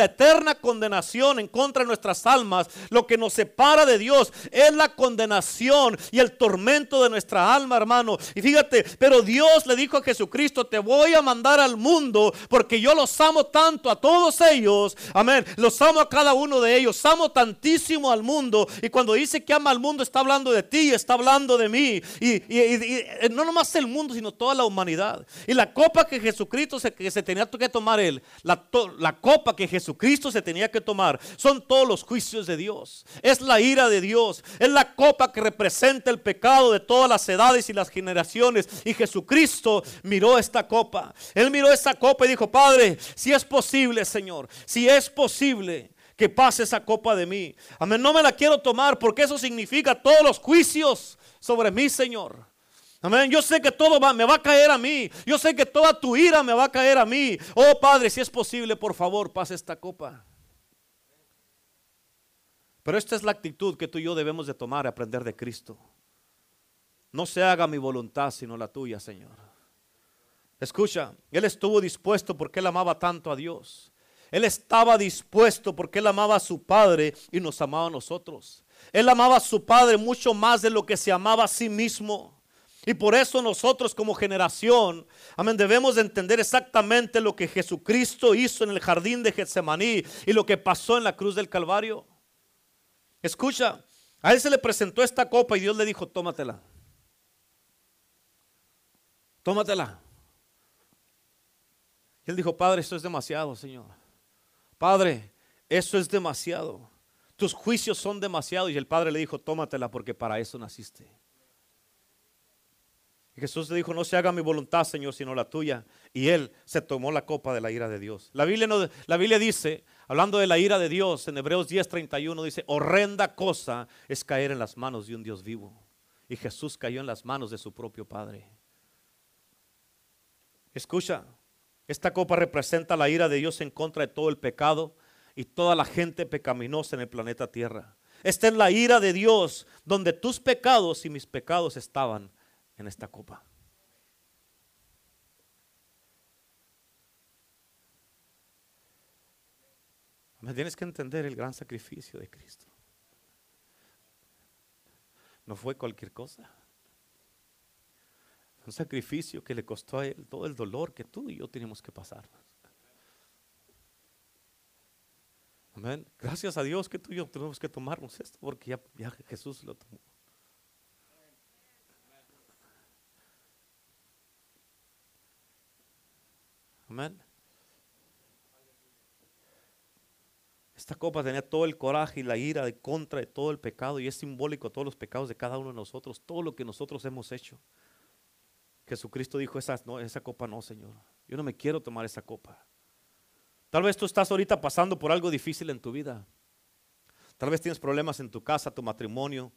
eterna condenación en contra de nuestras almas, lo que nos separa de Dios es la condenación y el tormento de nuestra alma, hermano. Y fíjate, pero Dios le dijo a Jesucristo, te voy a mandar al mundo porque yo los amo tanto a todos ellos. Amén. Los amo a cada uno de ellos. Amo tantísimo al mundo. Y cuando dice que ama al mundo, está hablando de ti, está hablando de mí. Y, y no nomás el mundo, sino toda la humanidad. Y la copa que Jesucristo que se tenía que tomar él, la, la copa que Jesucristo se tenía que tomar, son todos los juicios de Dios. Es la ira de Dios. Es la copa que representa el pecado de todas las edades y las generaciones. Y Jesucristo miró esta copa. Él miró esta copa y dijo, Padre, si es posible, Señor, si es posible que pase esa copa de mí. Amén, no me la quiero tomar porque eso significa todos los juicios sobre mí, Señor. Amén. Yo sé que todo me va a caer a mí. Yo sé que toda tu ira me va a caer a mí. Oh Padre, si es posible, por favor, pase esta copa. Pero esta es la actitud que tú y yo debemos de tomar y aprender de Cristo. No se haga mi voluntad, sino la tuya, Señor. Escucha, Él estuvo dispuesto porque Él amaba tanto a Dios. Él estaba dispuesto porque Él amaba a su Padre y nos amaba a nosotros. Él amaba a su Padre mucho más de lo que se amaba a sí mismo. Y por eso nosotros como generación, amén, debemos de entender exactamente lo que Jesucristo hizo en el jardín de Getsemaní y lo que pasó en la cruz del Calvario. Escucha, a él se le presentó esta copa y Dios le dijo, tómatela. Tómatela. Y él dijo, Padre, esto es demasiado, Señor. Padre, eso es demasiado. Tus juicios son demasiados. Y el Padre le dijo, tómatela porque para eso naciste. Y Jesús le dijo, no se haga mi voluntad, Señor, sino la tuya. Y él se tomó la copa de la ira de Dios. La Biblia, la Biblia dice, hablando de la ira de Dios, en Hebreos 10:31 dice, horrenda cosa es caer en las manos de un Dios vivo. Y Jesús cayó en las manos de su propio Padre. Escucha, esta copa representa la ira de Dios en contra de todo el pecado y toda la gente pecaminosa en el planeta Tierra. Esta es la ira de Dios donde tus pecados y mis pecados estaban en esta copa. Tienes que entender el gran sacrificio de Cristo. No fue cualquier cosa. Un sacrificio que le costó a él todo el dolor que tú y yo tenemos que pasar. Amén. Gracias a Dios que tú y yo tenemos que tomarnos esto porque ya Jesús lo tomó. Esta copa tenía todo el coraje y la ira de contra de todo el pecado y es simbólico todos los pecados de cada uno de nosotros, todo lo que nosotros hemos hecho. Jesucristo dijo, esa, esa copa no, Señor. Yo no me quiero tomar esa copa. Tal vez tú estás ahorita pasando por algo difícil en tu vida. Tal vez tienes problemas en tu casa, tu matrimonio,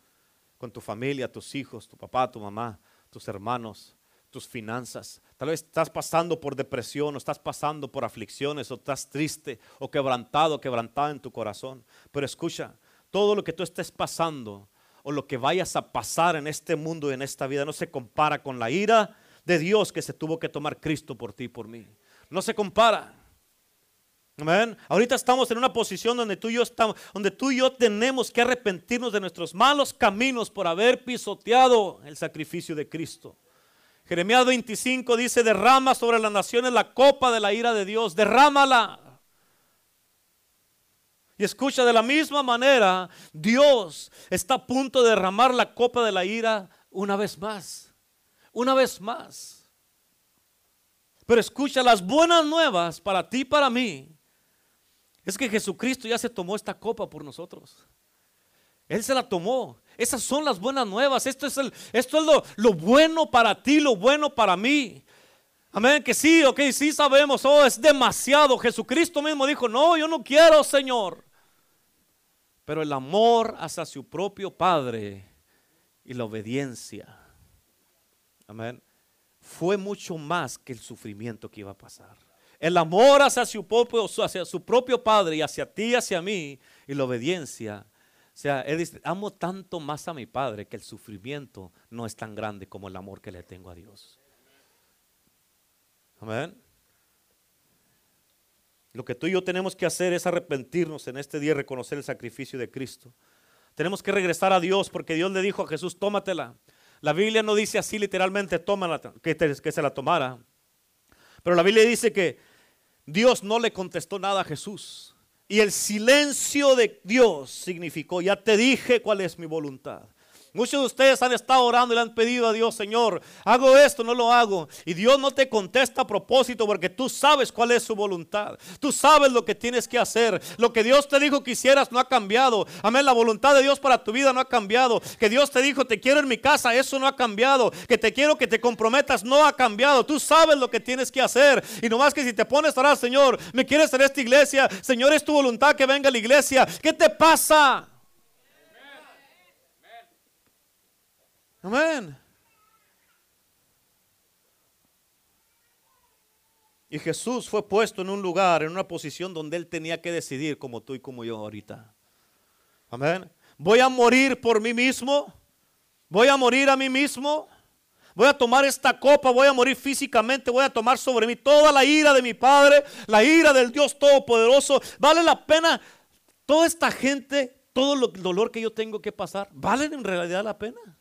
con tu familia, tus hijos, tu papá, tu mamá, tus hermanos tus finanzas. Tal vez estás pasando por depresión o estás pasando por aflicciones o estás triste o quebrantado, quebrantado en tu corazón. Pero escucha, todo lo que tú estés pasando o lo que vayas a pasar en este mundo y en esta vida no se compara con la ira de Dios que se tuvo que tomar Cristo por ti y por mí. No se compara. Amén. Ahorita estamos en una posición donde tú y yo estamos, donde tú y yo tenemos que arrepentirnos de nuestros malos caminos por haber pisoteado el sacrificio de Cristo. Jeremías 25 dice, derrama sobre las naciones la copa de la ira de Dios, derrámala. Y escucha, de la misma manera, Dios está a punto de derramar la copa de la ira una vez más, una vez más. Pero escucha, las buenas nuevas para ti y para mí es que Jesucristo ya se tomó esta copa por nosotros. Él se la tomó. Esas son las buenas nuevas. Esto es, el, esto es lo, bueno para ti, lo bueno para mí. Amén, que sí, ok, sí sabemos, oh, es demasiado. Jesucristo mismo dijo, no, yo no quiero, Señor. Pero el amor hacia su propio Padre y la obediencia, amén, fue mucho más que el sufrimiento que iba a pasar. El amor hacia su propio, hacia su propio Padre y hacia ti hacia mí y la obediencia sea, él dice, amo tanto más a mi Padre que el sufrimiento no es tan grande como el amor que le tengo a Dios. Amén. Lo que tú y yo tenemos que hacer es arrepentirnos en este día y reconocer el sacrificio de Cristo. Tenemos que regresar a Dios porque Dios le dijo a Jesús, tómatela. La Biblia no dice así literalmente, tómala, que se la tomara. Pero la Biblia dice que Dios no le contestó nada a Jesús. Y el silencio de Dios significó, ya te dije cuál es mi voluntad. Muchos de ustedes han estado orando y le han pedido a Dios, Señor, hago esto, no lo hago. Y Dios no te contesta a propósito porque tú sabes cuál es su voluntad. Tú sabes lo que tienes que hacer. Lo que Dios te dijo que hicieras no ha cambiado. Amén, la voluntad de Dios para tu vida no ha cambiado. Que Dios te dijo, te quiero en mi casa, eso no ha cambiado. Que te quiero que te comprometas, no ha cambiado. Tú sabes lo que tienes que hacer. Y no más que si te pones a orar, Señor, me quieres en esta iglesia. Señor, es tu voluntad que venga a la iglesia. ¿Qué te pasa? Amén. Y Jesús fue puesto en un lugar, en una posición donde él tenía que decidir como tú y como yo ahorita. Amén. Voy a morir por mí mismo. Voy a morir a mí mismo. Voy a tomar esta copa, voy a morir físicamente, voy a tomar sobre mí toda la ira de mi Padre, la ira del Dios Todopoderoso. ¿Vale la pena toda esta gente, todo el dolor que yo tengo que pasar? ¿Vale en realidad la pena?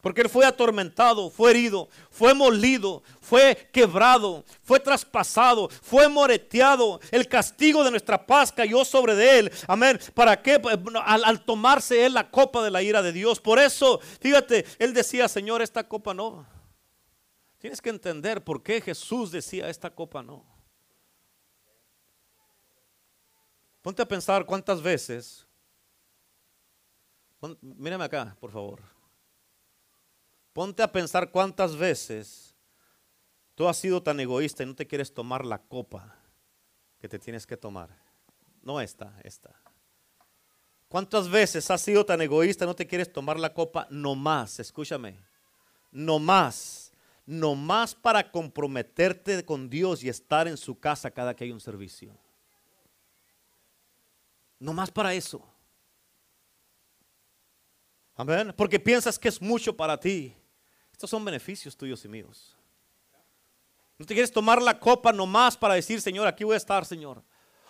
Porque él fue atormentado, fue herido, fue molido, fue quebrado, fue traspasado, fue moreteado. El castigo de nuestra paz cayó sobre él. Amén. ¿Para qué? Pues, al, al, tomarse él la copa de la ira de Dios. Por eso, fíjate, él decía, Señor, esta copa no. Tienes que entender por qué Jesús decía, esta copa no. Ponte a pensar cuántas veces. Mírame acá, por favor. Ponte a pensar cuántas veces tú has sido tan egoísta y no te quieres tomar la copa que te tienes que tomar. No esta, esta. ¿Cuántas veces has sido tan egoísta y no te quieres tomar la copa? No más, escúchame. No más. No más para comprometerte con Dios y estar en su casa cada que hay un servicio. No más para eso. Amén. Porque piensas que es mucho para ti. Estos son beneficios tuyos y míos. No te quieres tomar la copa nomás para decir, Señor, aquí voy a estar, Señor.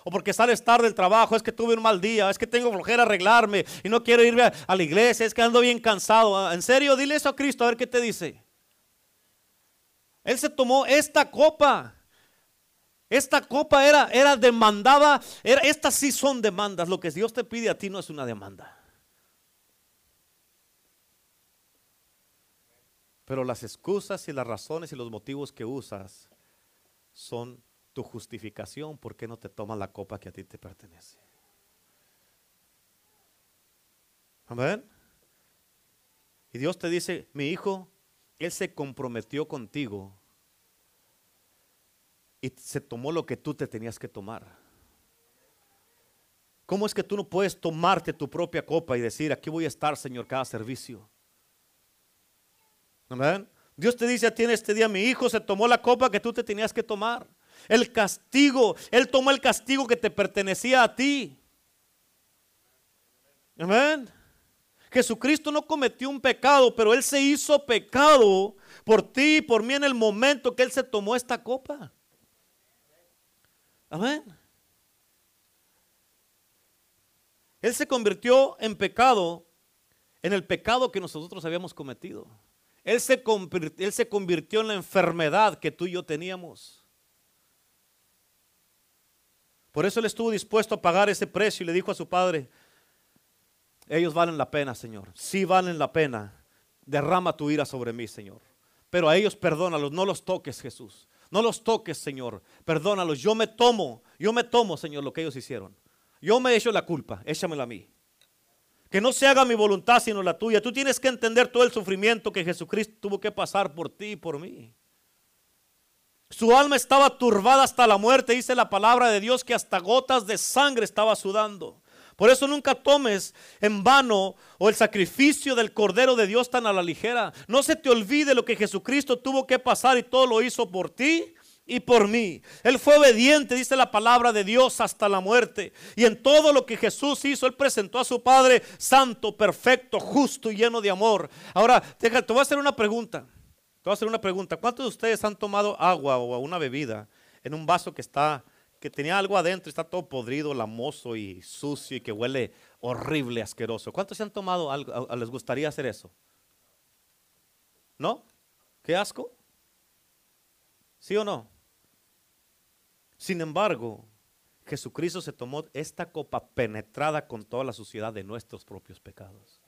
O porque sales tarde del trabajo, es que tuve un mal día, es que tengo flojera arreglarme y no quiero irme a, la iglesia, es que ando bien cansado. Ah, en serio, dile eso a Cristo, a ver qué te dice. Él se tomó esta copa. Esta copa era, era demandada. Era, estas sí son demandas. Lo que Dios te pide a ti no es una demanda. Pero las excusas y las razones y los motivos que usas son tu justificación por qué no te tomas la copa que a ti te pertenece. Amén. Y Dios te dice, mi hijo, Él se comprometió contigo y se tomó lo que tú te tenías que tomar. ¿Cómo es que tú no puedes tomarte tu propia copa y decir, aquí voy a estar, Señor, cada servicio? Amén. Dios te dice a ti en este día, mi hijo se tomó la copa que tú te tenías que tomar. El castigo, Él tomó el castigo que te pertenecía a ti. Amén. Jesucristo no cometió un pecado, pero Él se hizo pecado por ti y por mí en el momento que Él se tomó esta copa. Amén. Él se convirtió en pecado, en el pecado que nosotros habíamos cometido. Él se, convirtió, en la enfermedad que tú y yo teníamos. Por eso él estuvo dispuesto a pagar ese precio y le dijo a su padre, ellos valen la pena, Señor. Sí valen la pena. Derrama tu ira sobre mí, Señor. Pero a ellos perdónalos, no los toques, Jesús. No los toques, Señor. Perdónalos. Yo me tomo, yo me tomo, Señor, lo que ellos hicieron. Yo me he hecho la culpa, échamela a mí. Que no se haga mi voluntad sino la tuya. Tú tienes que entender todo el sufrimiento que Jesucristo tuvo que pasar por ti y por mí. Su alma estaba turbada hasta la muerte, dice la palabra de Dios que hasta gotas de sangre estaba sudando. Por eso nunca tomes en vano o el sacrificio del Cordero de Dios tan a la ligera. No se te olvide lo que Jesucristo tuvo que pasar y todo lo hizo por ti y por mí. Él fue obediente, dice la palabra de Dios, hasta la muerte. Y en todo lo que Jesús hizo, Él presentó a su Padre santo, perfecto, justo y lleno de amor. Ahora, te voy a hacer una pregunta. Te voy a hacer una pregunta. ¿Cuántos de ustedes han tomado agua o una bebida en un vaso que está, que tenía algo adentro, está todo podrido, lamoso y sucio y que huele horrible, asqueroso? ¿Cuántos se han tomado algo? ¿Les gustaría hacer eso? ¿No? ¿Qué asco? ¿Sí o no? Sin embargo, Jesucristo se tomó esta copa penetrada con toda la suciedad de nuestros propios pecados.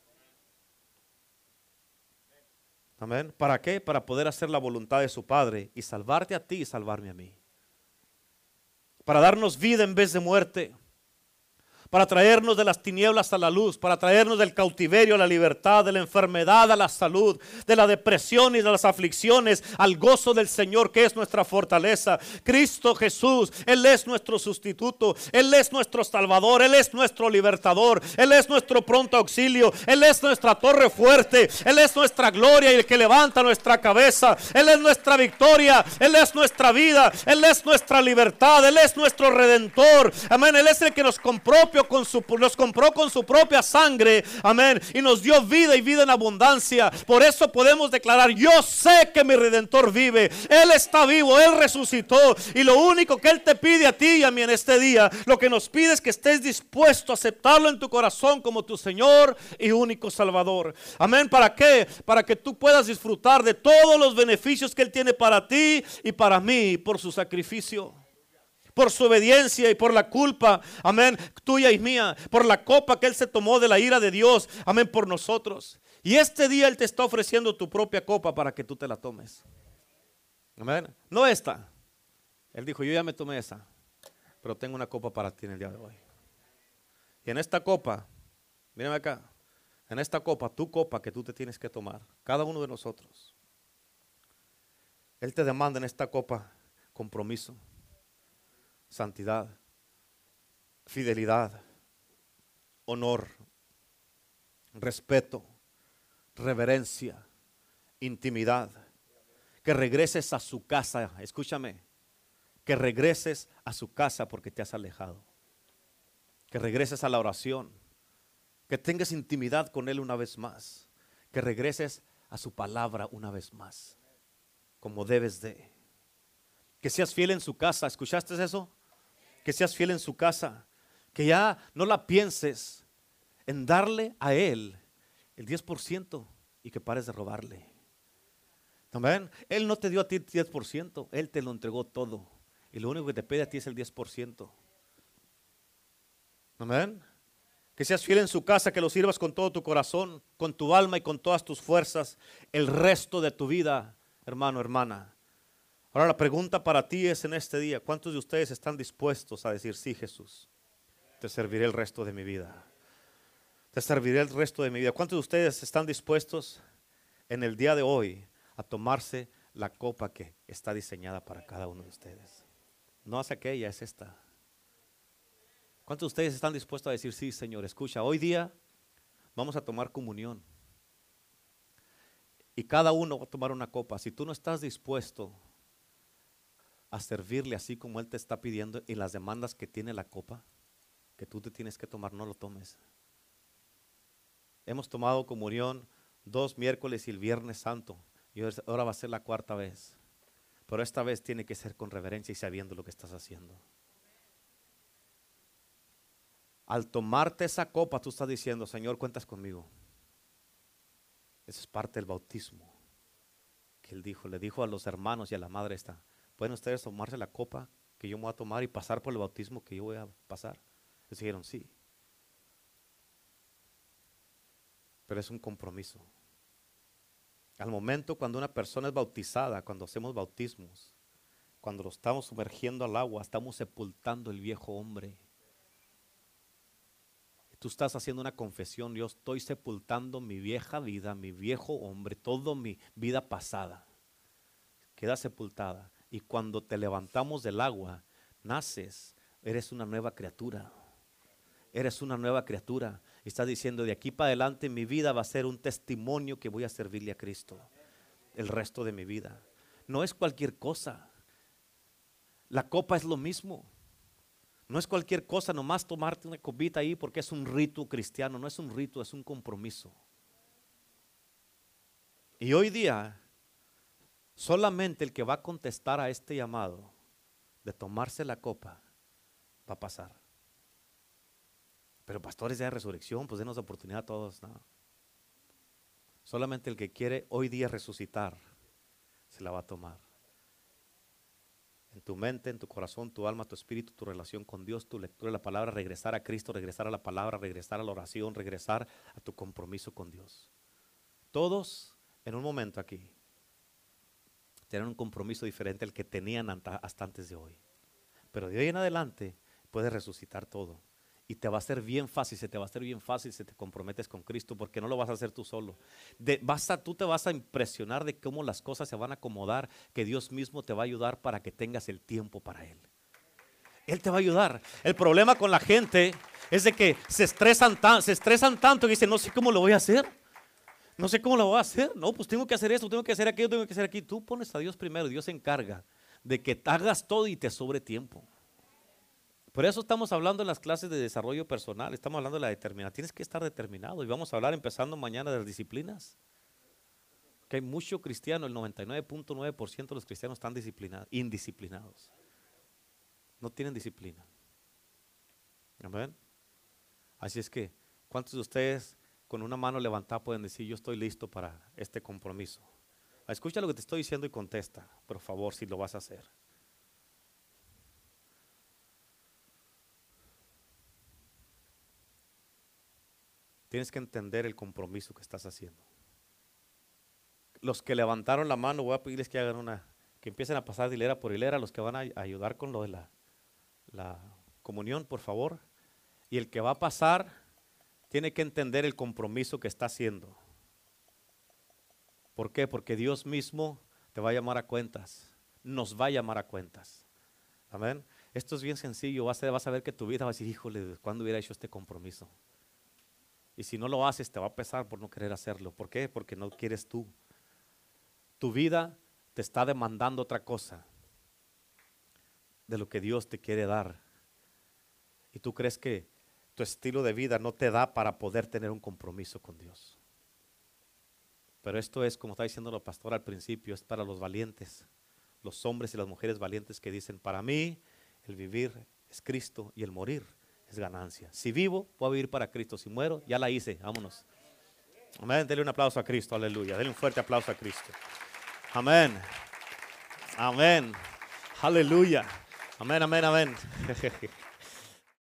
Amén. ¿Para qué? Para poder hacer la voluntad de su Padre y salvarte a ti y salvarme a mí. Para darnos vida en vez de muerte para traernos de las tinieblas a la luz, para traernos del cautiverio a la libertad, de la enfermedad a la salud, de la depresión y de las aflicciones al gozo del Señor que es nuestra fortaleza. Cristo Jesús, Él es nuestro sustituto, Él es nuestro Salvador, Él es nuestro libertador, Él es nuestro pronto auxilio, Él es nuestra torre fuerte, Él es nuestra gloria y el que levanta nuestra cabeza, Él es nuestra victoria, Él es nuestra vida, Él es nuestra libertad, Él es nuestro redentor. Amén, Él es el que nos compró con su, nos compró con su propia sangre, amén, y nos dio vida y vida en abundancia. Por eso podemos declarar, yo sé que mi redentor vive, Él está vivo, Él resucitó, y lo único que Él te pide a ti y a mí en este día, lo que nos pide es que estés dispuesto a aceptarlo en tu corazón como tu Señor y único Salvador. Amén, ¿para qué? Para que tú puedas disfrutar de todos los beneficios que Él tiene para ti y para mí por su sacrificio por su obediencia y por la culpa, amén, tuya y mía, por la copa que Él se tomó de la ira de Dios, amén, por nosotros. Y este día Él te está ofreciendo tu propia copa para que tú te la tomes. Amén. No esta. Él dijo, yo ya me tomé esa, pero tengo una copa para ti en el día de hoy. Y en esta copa, mírame acá, en esta copa, tu copa que tú te tienes que tomar, cada uno de nosotros. Él te demanda en esta copa compromiso santidad, fidelidad, honor, respeto, reverencia, intimidad. Que regreses a su casa, escúchame, que regreses a su casa porque te has alejado. Que regreses a la oración, que tengas intimidad con Él una vez más, que regreses a su palabra una vez más, como debes de. Que seas fiel en su casa, ¿escuchaste eso? Que seas fiel en su casa, que ya no la pienses en darle a Él el 10% y que pares de robarle. También, Él no te dio a ti el 10%, Él te lo entregó todo. Y lo único que te pide a ti es el 10%. Amén. Que seas fiel en su casa, que lo sirvas con todo tu corazón, con tu alma y con todas tus fuerzas el resto de tu vida, hermano, hermana. Ahora la pregunta para ti es en este día, ¿cuántos de ustedes están dispuestos a decir, sí Jesús, te serviré el resto de mi vida? Te serviré el resto de mi vida. ¿Cuántos de ustedes están dispuestos en el día de hoy a tomarse la copa que está diseñada para cada uno de ustedes? No es aquella, es esta. ¿Cuántos de ustedes están dispuestos a decir, sí Señor, escucha, hoy día vamos a tomar comunión? Y cada uno va a tomar una copa. Si tú no estás dispuesto a servirle así como Él te está pidiendo y las demandas que tiene la copa, que tú te tienes que tomar, no lo tomes. Hemos tomado comunión dos miércoles y el viernes santo, y ahora va a ser la cuarta vez. Pero esta vez tiene que ser con reverencia y sabiendo lo que estás haciendo. Al tomarte esa copa, tú estás diciendo, Señor, cuentas conmigo. Esa es parte del bautismo que él dijo. Le dijo a los hermanos y a la madre esta, ¿Pueden ustedes tomarse la copa que yo me voy a tomar y pasar por el bautismo que yo voy a pasar? Les dijeron, sí. Pero es un compromiso. Al momento cuando una persona es bautizada, cuando hacemos bautismos, cuando lo estamos sumergiendo al agua, estamos sepultando el viejo hombre. Tú estás haciendo una confesión, yo estoy sepultando mi vieja vida, mi viejo hombre, toda mi vida pasada. Queda sepultada. Y cuando te levantamos del agua, naces, eres una nueva criatura. Eres una nueva criatura. Y estás diciendo, de aquí para adelante mi vida va a ser un testimonio que voy a servirle a Cristo el resto de mi vida. No es cualquier cosa. La copa es lo mismo. No es cualquier cosa nomás tomarte una copita ahí porque es un rito cristiano, no es un rito, es un compromiso. Y hoy día, solamente el que va a contestar a este llamado de tomarse la copa va a pasar. Pero pastores de resurrección, pues denos oportunidad a todos. Solamente el que quiere hoy día resucitar se la va a tomar. En tu mente, en tu corazón, tu alma, tu espíritu, tu relación con Dios, tu lectura de la palabra, regresar a Cristo, regresar a la palabra, regresar a la oración, regresar a tu compromiso con Dios. Todos en un momento aquí tienen un compromiso diferente al que tenían hasta antes de hoy. Pero de hoy en adelante puedes resucitar todo y te va a ser bien fácil, se te va a hacer bien fácil si te comprometes con Cristo, porque no lo vas a hacer tú solo. Tú te vas a impresionar de cómo las cosas se van a acomodar, que Dios mismo te va a ayudar para que tengas el tiempo para Él. Él te va a ayudar. El problema con la gente es de que se estresan, se estresan tanto y dicen, no sé cómo lo voy a hacer. No sé cómo lo voy a hacer. No, pues tengo que hacer esto, tengo que hacer aquello, tengo que hacer aquí. Tú pones a Dios primero, Dios se encarga de que hagas todo y te sobre tiempo. Por eso estamos hablando en las clases de desarrollo personal, estamos hablando de la determinación. Tienes que estar determinado y vamos a hablar empezando mañana de las disciplinas. Que hay mucho cristiano, el 99.9% de los cristianos están disciplinados, indisciplinados. No tienen disciplina. Amén. Así es que, ¿cuántos de ustedes con una mano levantada pueden decir, yo estoy listo para este compromiso? Escucha lo que te estoy diciendo y contesta, por favor, si lo vas a hacer. Tienes que entender el compromiso que estás haciendo. Los que levantaron la mano, voy a pedirles que hagan una, que empiecen a pasar de hilera por hilera, los que van a ayudar con lo de la, la comunión, por favor. Y el que va a pasar tiene que entender el compromiso que está haciendo. ¿Por qué? Porque Dios mismo te va a llamar a cuentas, nos va a llamar a cuentas. Amén. Esto es bien sencillo, vas a, vas a ver que tu vida va a decir, híjole, ¿cuándo hubiera hecho este compromiso? Y si no lo haces, te va a pesar por no querer hacerlo. ¿Por qué? Porque no quieres tú. Tu vida te está demandando otra cosa de lo que Dios te quiere dar. Y tú crees que tu estilo de vida no te da para poder tener un compromiso con Dios. Pero esto es, como está diciendo la pastora al principio, es para los valientes, los hombres y las mujeres valientes que dicen, para mí el vivir es Cristo y el morir es ganancia. Si vivo, puedo vivir para Cristo. Si muero, ya la hice. Vámonos. Amén. Dele un aplauso a Cristo. Aleluya. Dele un fuerte aplauso a Cristo. Amén. Amén. Aleluya. Amén, amén, amén.